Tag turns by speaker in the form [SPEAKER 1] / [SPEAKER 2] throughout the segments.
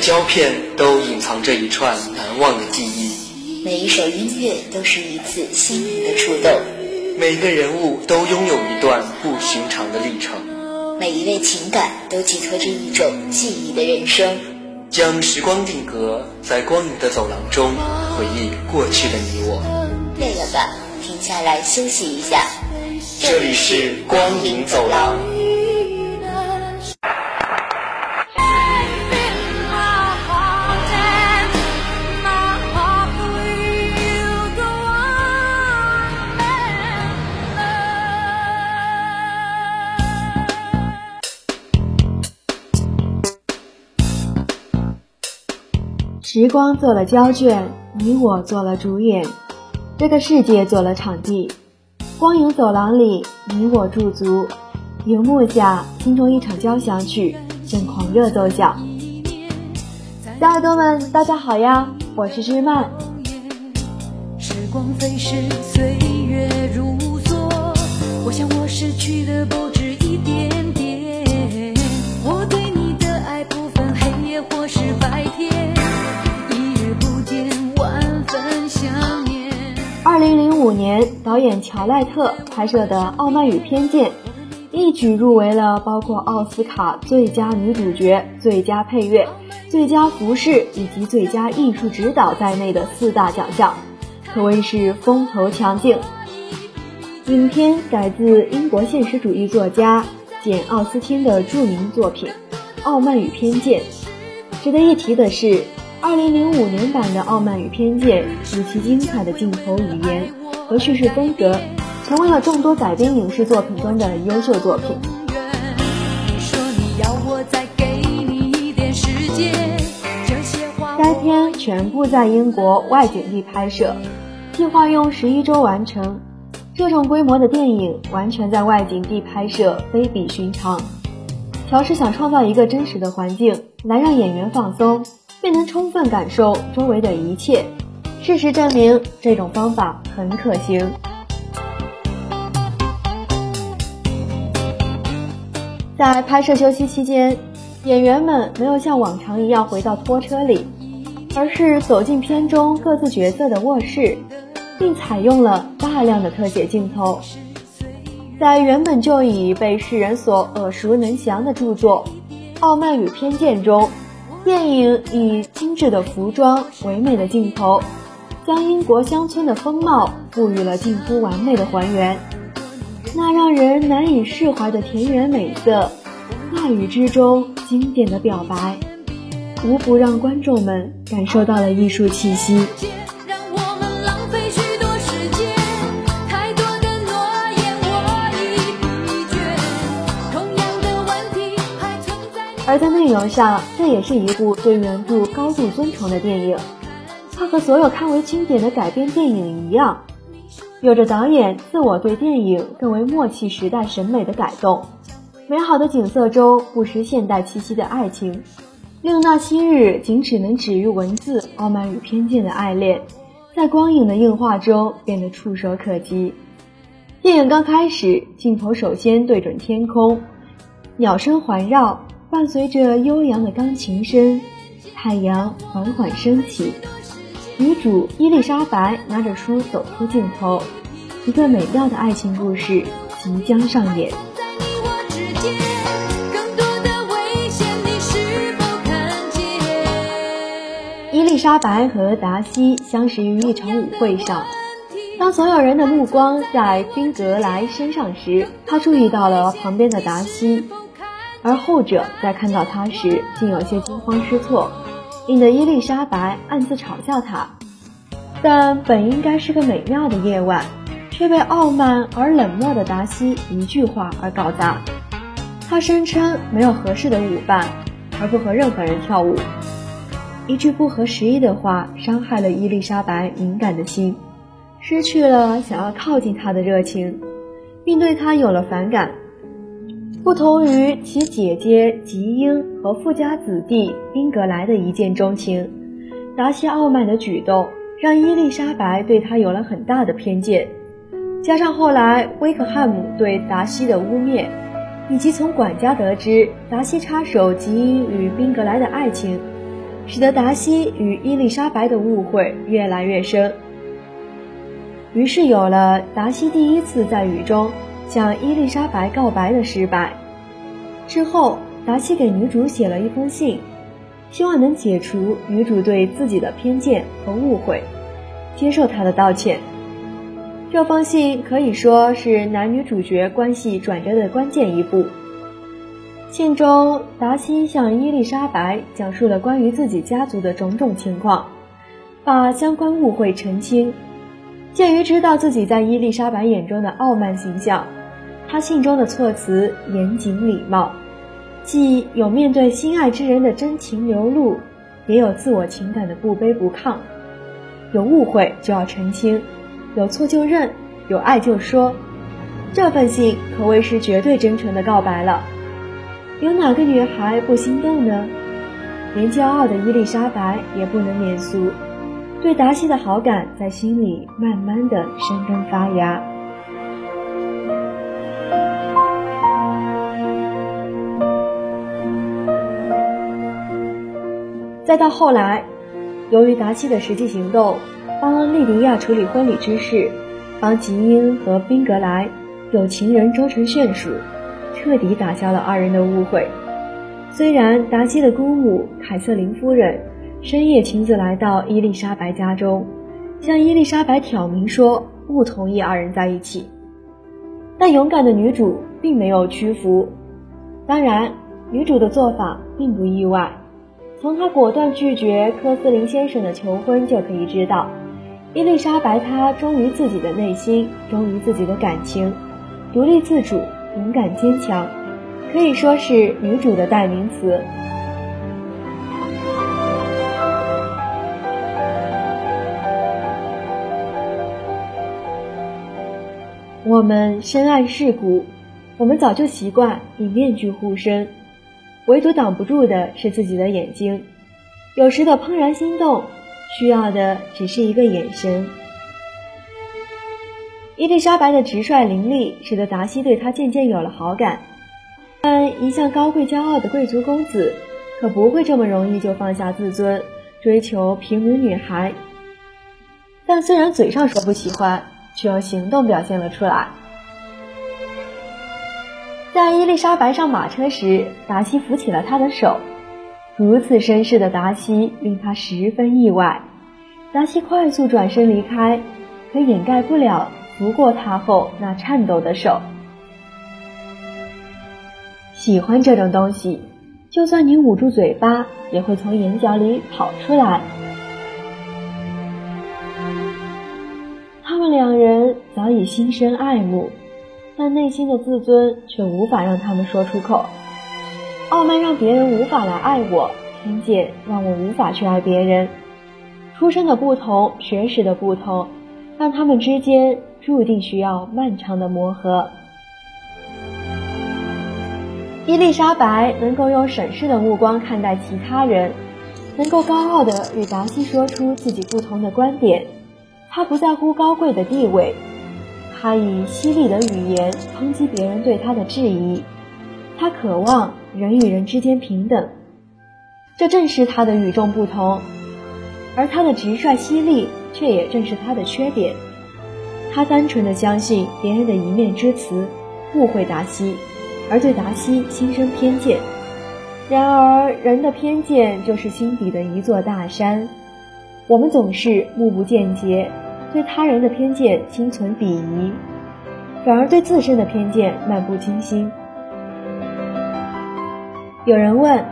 [SPEAKER 1] 胶片都隐藏着一串难忘的记忆，
[SPEAKER 2] 每一首音乐都是一次心灵的触动，
[SPEAKER 1] 每个人物都拥有一段不寻常的历程，
[SPEAKER 2] 每一位情感都寄托着一种记忆的人生。
[SPEAKER 1] 将时光定格在光影的走廊中，回忆过去的你我。
[SPEAKER 2] 累了吧？停下来休息一下。
[SPEAKER 1] 这里是光影走廊。
[SPEAKER 3] 时光做了胶卷，你我做了主演，这个世界做了场地。光影走廊里，你我驻足，荧幕下，心中一场交响曲正狂热奏响。小耳朵们，大家好呀，我是日漫。时光飞逝，岁月如梭，我想我失去的不五年导演乔赖特拍摄的傲慢与偏见一举入围了包括奥斯卡最佳女主角最佳配乐最佳服饰以及最佳艺术指导在内的四大奖项可谓是风头强劲。影片改自英国现实主义作家简奥斯汀的著名作品傲慢与偏见。值得一提的是二零零五年版的傲慢与偏见以其精彩的镜头语言和叙事风格，成为了众多改编影视作品中的优秀作品。该片全部在英国外景地拍摄，计划用十一周完成。这种规模的电影完全在外景地拍摄，非比寻常。乔是想创造一个真实的环境，来让演员放松。便能充分感受周围的一切。事实证明，这种方法很可行。在拍摄休息期间，演员们没有像往常一样回到拖车里，而是走进片中各自角色的卧室，并采用了大量的特写镜头。在原本就已被世人所耳熟能详的著作《傲慢与偏见》中。电影以精致的服装、唯美的镜头，将英国乡村的风貌赋予了近乎完美的还原。那让人难以释怀的田园美色，话语之中经典的表白，无不让观众们感受到了艺术气息。而在内容上，这也是一部对原著高度尊崇的电影。它和所有堪为经典的改编电影一样，有着导演自我对电影更为默契时代审美的改动。美好的景色中不失现代气息的爱情，令那昔日仅只能止于文字、傲慢与偏见的爱恋，在光影的映画中变得触手可及。电影刚开始，镜头首先对准天空，鸟声环绕。伴随着悠扬的钢琴声，太阳缓缓升起。女主伊丽莎白拿着书走出镜头，一个美妙的爱情故事即将上演。伊丽莎白和达西相识于一场舞会上，当所有人的目光在宾格莱身上时，她注意到了旁边的达西。而后者在看到他时，竟有些惊慌失措，引得伊丽莎白暗自嘲笑他。但本应该是个美妙的夜晚，却被傲慢而冷漠的达西一句话而搞砸。他声称没有合适的舞伴，而不和任何人跳舞。一句不合时宜的话，伤害了伊丽莎白敏感的心，失去了想要靠近他的热情，并对他有了反感。不同于其姐姐吉英和富家子弟英格莱的一见钟情，达西傲慢的举动让伊丽莎白对他有了很大的偏见。加上后来威克汉姆对达西的污蔑，以及从管家得知达西插手吉英与宾格莱的爱情，使得达西与伊丽莎白的误会越来越深。于是有了达西第一次在雨中向伊丽莎白告白的失败。之后，达西给女主写了一封信，希望能解除女主对自己的偏见和误会，接受她的道歉。这封信可以说是男女主角关系转折的关键一步。信中，达西向伊丽莎白讲述了关于自己家族的种种情况，把相关误会澄清。鉴于知道自己在伊丽莎白眼中的傲慢形象，他信中的措辞严谨礼貌，既有面对心爱之人的真情流露，也有自我情感的不卑不亢。有误会就要澄清，有错就认，有爱就说。这份信可谓是绝对真诚的告白了。有哪个女孩不心动呢？连骄傲的伊丽莎白也不能免俗。对达西的好感在心里慢慢的生根发芽。再到后来，由于达西的实际行动，帮莉迪亚处理婚礼之事，帮吉英和宾格莱有情人终成眷属，彻底打消了二人的误会。虽然达西的姑母凯瑟琳夫人。深夜亲自来到伊丽莎白家中，向伊丽莎白挑明说不同意二人在一起。但勇敢的女主并没有屈服。当然，女主的做法并不意外。从她果断拒绝科斯林先生的求婚就可以知道，伊丽莎白她忠于自己的内心，忠于自己的感情，独立自主，勇敢坚强，可以说是女主的代名词。我们深谙世故，我们早就习惯以面具护身，唯独挡不住的是自己的眼睛。有时的怦然心动，需要的只是一个眼神。伊丽莎白的直率伶俐，使得达西对她渐渐有了好感。但一向高贵骄傲的贵族公子，可不会这么容易就放下自尊，追求平民女孩。但虽然嘴上说不喜欢。却用行动表现了出来。在伊丽莎白上马车时，达西扶起了她的手。如此绅士的达西令他十分意外。达西快速转身离开，可掩盖不了扶过她后那颤抖的手。喜欢这种东西，就算你捂住嘴巴，也会从眼角里跑出来。他们两人早已心生爱慕，但内心的自尊却无法让他们说出口。傲慢让别人无法来爱我，偏见让我无法去爱别人。出身的不同，学识的不同，让他们之间注定需要漫长的磨合。伊丽莎白能够用审视的目光看待其他人，能够高傲地与达西说出自己不同的观点。她不在乎高贵的地位，他以犀利的语言抨击别人对他的质疑。他渴望人与人之间平等，这正是他的与众不同。而他的直率犀利，却也正是他的缺点。他单纯的相信别人的一面之词，误会达西，而对达西心生偏见。然而，人的偏见就是心底的一座大山。我们总是目不见节，对他人的偏见心存鄙夷，反而对自身的偏见漫不经心。有人问：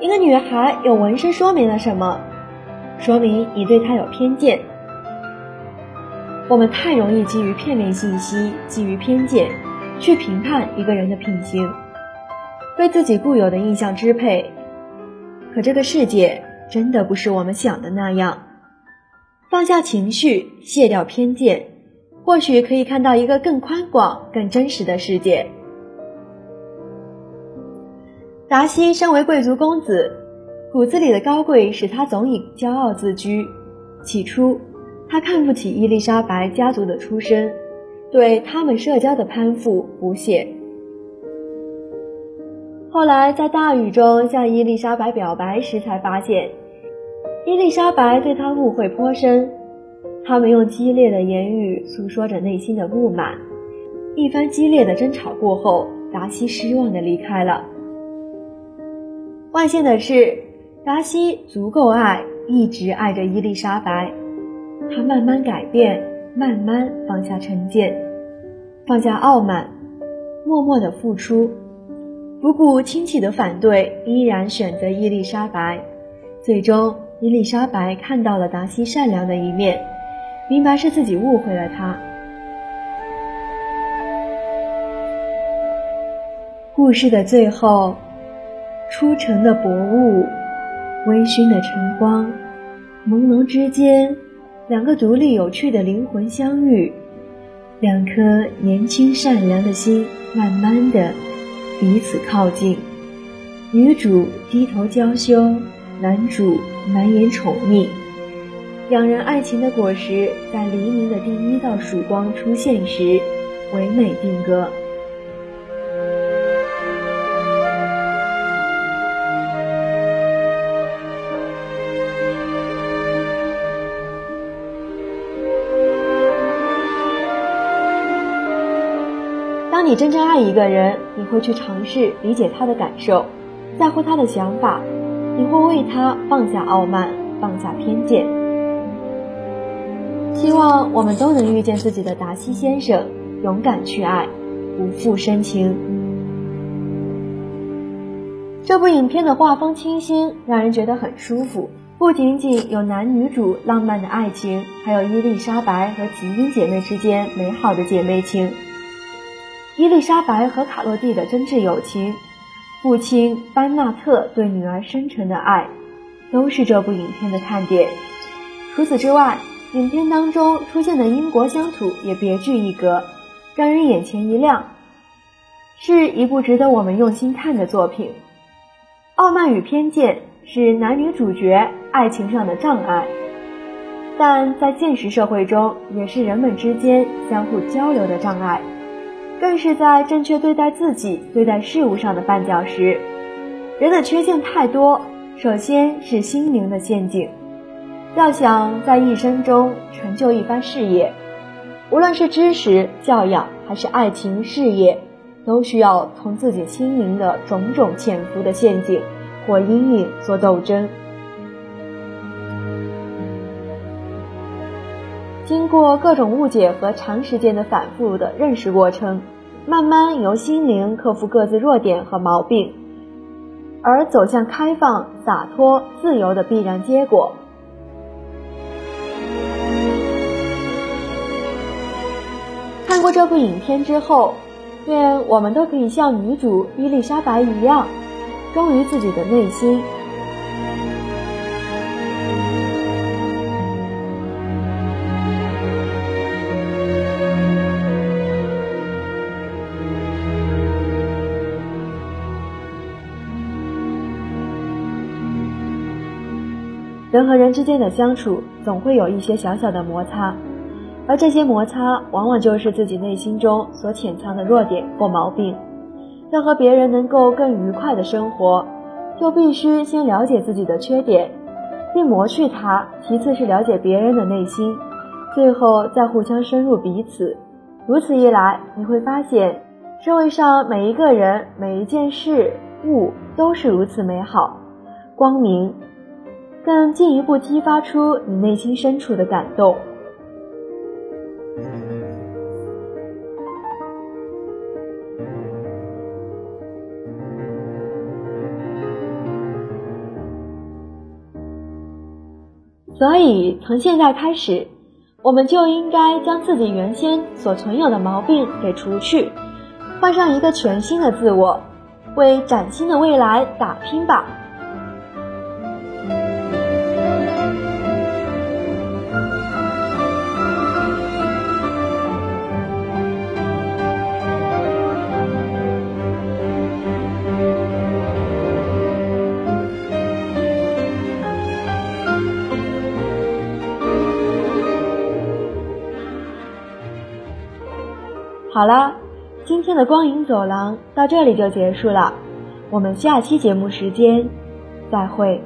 [SPEAKER 3] 一个女孩有纹身说明了什么？说明你对她有偏见。我们太容易基于片面信息、基于偏见，去评判一个人的品行，被自己固有的印象支配。可这个世界。真的不是我们想的那样，放下情绪，卸掉偏见，或许可以看到一个更宽广、更真实的世界。达西身为贵族公子，骨子里的高贵使他总以骄傲自居。起初，他看不起伊丽莎白家族的出身，对他们社交的攀附不屑。后来在大雨中向伊丽莎白表白时，才发现伊丽莎白对他误会颇深。他们用激烈的言语诉说着内心的不满。一番激烈的争吵过后，达西失望地离开了。万幸的是，达西足够爱，一直爱着伊丽莎白。他慢慢改变，慢慢放下成见，放下傲慢，默默的付出，不顾亲戚的反对，依然选择伊丽莎白。最终，伊丽莎白看到了达西善良的一面。明白是自己误会了他。故事的最后，初晨的薄雾，微醺的晨光，朦胧之间，两个独立有趣的灵魂相遇，两颗年轻善良的心慢慢的彼此靠近。女主低头娇羞，男主满眼宠溺。两人爱情的果实，在黎明的第一道曙光出现时，唯美定格。当你真正爱一个人，你会去尝试理解他的感受，在乎他的想法，你会为他放下傲慢，放下偏见。希望我们都能遇见自己的达西先生，勇敢去爱，不负深情。这部影片的画风清新，让人觉得很舒服。不仅仅有男女主浪漫的爱情，还有伊丽莎白和吉英姐妹之间美好的姐妹情，伊丽莎白和卡洛蒂的真挚友情，父亲班纳特对女儿深沉的爱，都是这部影片的看点。除此之外，影片当中出现的英国乡土也别具一格，让人眼前一亮，是一部值得我们用心看的作品。傲慢与偏见是男女主角爱情上的障碍，但在现实社会中也是人们之间相互交流的障碍，更是在正确对待自己、对待事物上的绊脚石。人的缺陷太多，首先是心灵的陷阱。要想在一生中成就一番事业，无论是知识、教养，还是爱情、事业，都需要同自己心灵的种种潜伏的陷阱或阴影做斗争。经过各种误解和长时间的反复的认识过程，慢慢由心灵克服各自弱点和毛病，而走向开放、洒脱、自由的必然结果。看过这部影片之后，愿我们都可以像女主伊丽莎白一样，忠于自己的内心。人和人之间的相处，总会有一些小小的摩擦。而这些摩擦，往往就是自己内心中所潜藏的弱点或毛病。要和别人能够更愉快的生活，就必须先了解自己的缺点，并磨去它；其次是了解别人的内心，最后再互相深入彼此。如此一来，你会发现，社会上每一个人、每一件事物都是如此美好、光明，更进一步激发出你内心深处的感动。所以，从现在开始，我们就应该将自己原先所存有的毛病给除去，换上一个全新的自我，为崭新的未来打拼吧。好了，今天的光影走廊到这里就结束了。我们下期节目时间再会。